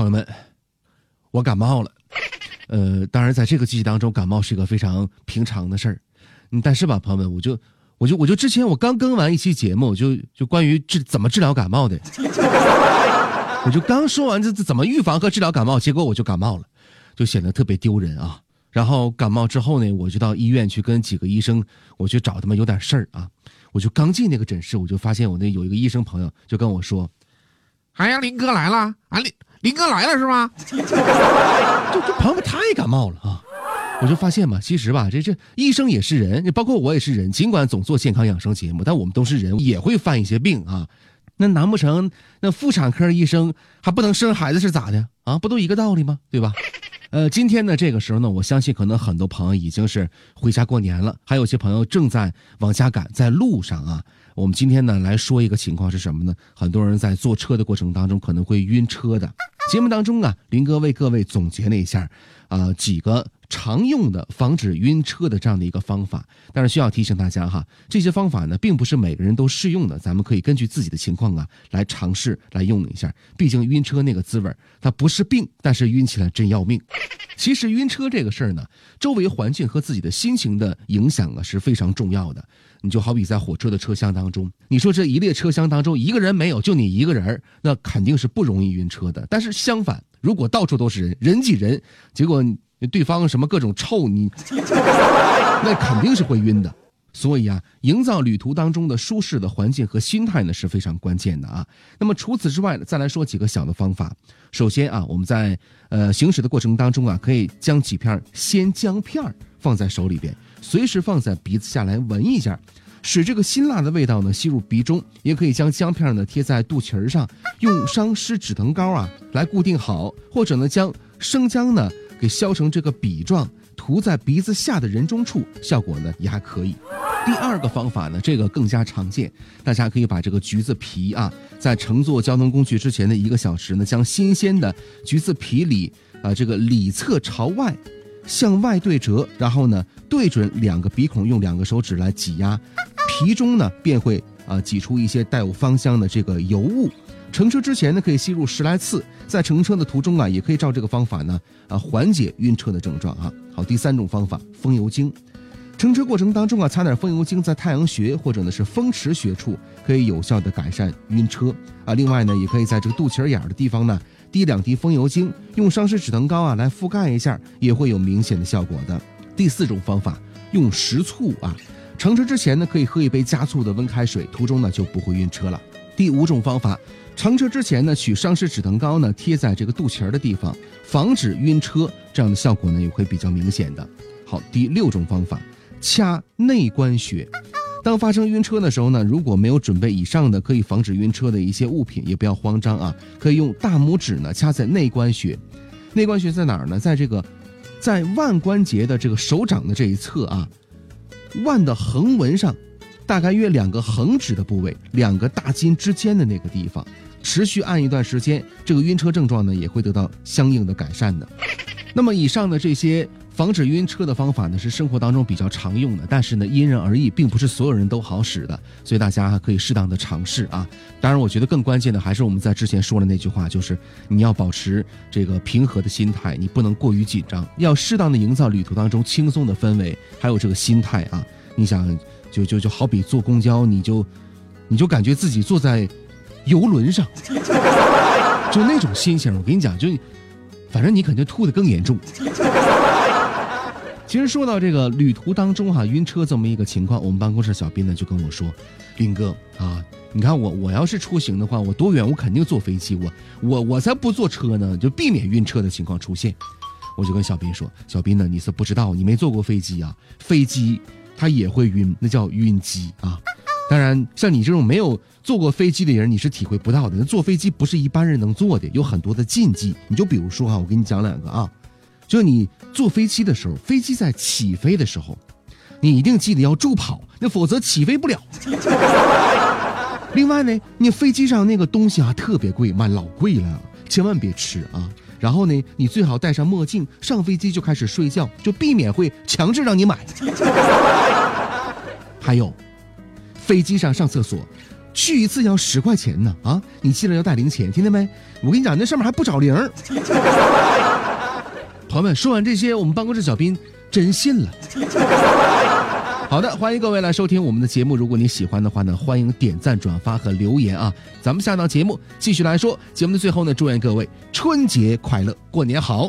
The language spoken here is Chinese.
朋友们，我感冒了。呃，当然，在这个季节当中，感冒是一个非常平常的事儿。但是吧，朋友们，我就，我就，我就之前我刚更完一期节目，就就关于治怎么治疗感冒的，我就刚说完这怎么预防和治疗感冒，结果我就感冒了，就显得特别丢人啊。然后感冒之后呢，我就到医院去跟几个医生，我去找他们有点事儿啊。我就刚进那个诊室，我就发现我那有一个医生朋友就跟我说：“哎呀，林哥来了啊，林。”林哥来了是吗？就这朋友们太感冒了啊！我就发现嘛，其实吧，这这医生也是人，包括我也是人。尽管总做健康养生节目，但我们都是人，也会犯一些病啊。那难不成那妇产科医生还不能生孩子是咋的啊？不都一个道理吗？对吧？呃，今天呢，这个时候呢，我相信可能很多朋友已经是回家过年了，还有些朋友正在往家赶，在路上啊。我们今天呢来说一个情况是什么呢？很多人在坐车的过程当中可能会晕车的。节目当中啊，林哥为各位总结了一下，啊几个常用的防止晕车的这样的一个方法。但是需要提醒大家哈，这些方法呢并不是每个人都适用的，咱们可以根据自己的情况啊来尝试来用一下。毕竟晕车那个滋味它不是病，但是晕起来真要命。其实晕车这个事儿呢，周围环境和自己的心情的影响啊是非常重要的。你就好比在火车的车厢当中，你说这一列车厢当中一个人没有，就你一个人那肯定是不容易晕车的。但是相反，如果到处都是人，人挤人，结果对方什么各种臭你，那肯定是会晕的。所以啊，营造旅途当中的舒适的环境和心态呢是非常关键的啊。那么除此之外呢，再来说几个小的方法。首先啊，我们在呃行驶的过程当中啊，可以将几片鲜姜片放在手里边。随时放在鼻子下来闻一下，使这个辛辣的味道呢吸入鼻中。也可以将姜片呢贴在肚脐上，用伤湿止疼膏啊来固定好，或者呢将生姜呢给削成这个笔状，涂在鼻子下的人中处，效果呢也还可以。第二个方法呢，这个更加常见，大家可以把这个橘子皮啊，在乘坐交通工具之前的一个小时呢，将新鲜的橘子皮里啊这个里侧朝外。向外对折，然后呢，对准两个鼻孔，用两个手指来挤压，皮中呢便会啊挤出一些带有芳香的这个油雾。乘车之前呢，可以吸入十来次，在乘车的途中啊，也可以照这个方法呢啊缓解晕车的症状啊。好，第三种方法，风油精。乘车过程当中啊，擦点风油精在太阳穴或者呢是风池穴处，可以有效的改善晕车啊。另外呢，也可以在这个肚脐眼的地方呢。滴两滴风油精，用伤湿止疼膏啊来覆盖一下，也会有明显的效果的。第四种方法，用食醋啊，乘车之前呢可以喝一杯加醋的温开水，途中呢就不会晕车了。第五种方法，乘车之前呢取伤湿止疼膏呢贴在这个肚脐儿的地方，防止晕车，这样的效果呢也会比较明显的。好，第六种方法，掐内关穴。当发生晕车的时候呢，如果没有准备以上的可以防止晕车的一些物品，也不要慌张啊。可以用大拇指呢掐在内关穴，内关穴在哪儿呢？在这个，在腕关节的这个手掌的这一侧啊，腕的横纹上，大概约两个横指的部位，两个大筋之间的那个地方，持续按一段时间，这个晕车症状呢也会得到相应的改善的。那么以上的这些。防止晕车的方法呢，是生活当中比较常用的，但是呢，因人而异，并不是所有人都好使的，所以大家可以适当的尝试啊。当然，我觉得更关键的还是我们在之前说的那句话，就是你要保持这个平和的心态，你不能过于紧张，要适当的营造旅途当中轻松的氛围，还有这个心态啊。你想，就就就好比坐公交，你就你就感觉自己坐在游轮上，就那种心情，我跟你讲，就反正你肯定吐的更严重。其实说到这个旅途当中哈晕车这么一个情况，我们办公室小斌呢就跟我说：“林哥啊，你看我我要是出行的话，我多远我肯定坐飞机，我我我才不坐车呢，就避免晕车的情况出现。”我就跟小斌说：“小斌呢，你是不知道，你没坐过飞机啊，飞机他也会晕，那叫晕机啊。当然，像你这种没有坐过飞机的人，你是体会不到的。那坐飞机不是一般人能坐的，有很多的禁忌。你就比如说哈，我给你讲两个啊。”就你坐飞机的时候，飞机在起飞的时候，你一定记得要助跑，那否则起飞不了。另外呢，你飞机上那个东西啊特别贵，妈老贵了，千万别吃啊。然后呢，你最好戴上墨镜，上飞机就开始睡觉，就避免会强制让你买。还有，飞机上上厕所，去一次要十块钱呢啊！你记得要带零钱，听见没？我跟你讲，那上面还不找零。朋友们，说完这些，我们办公室小兵真信了。好的，欢迎各位来收听我们的节目。如果你喜欢的话呢，欢迎点赞、转发和留言啊。咱们下档节目继续来说，节目的最后呢，祝愿各位春节快乐，过年好。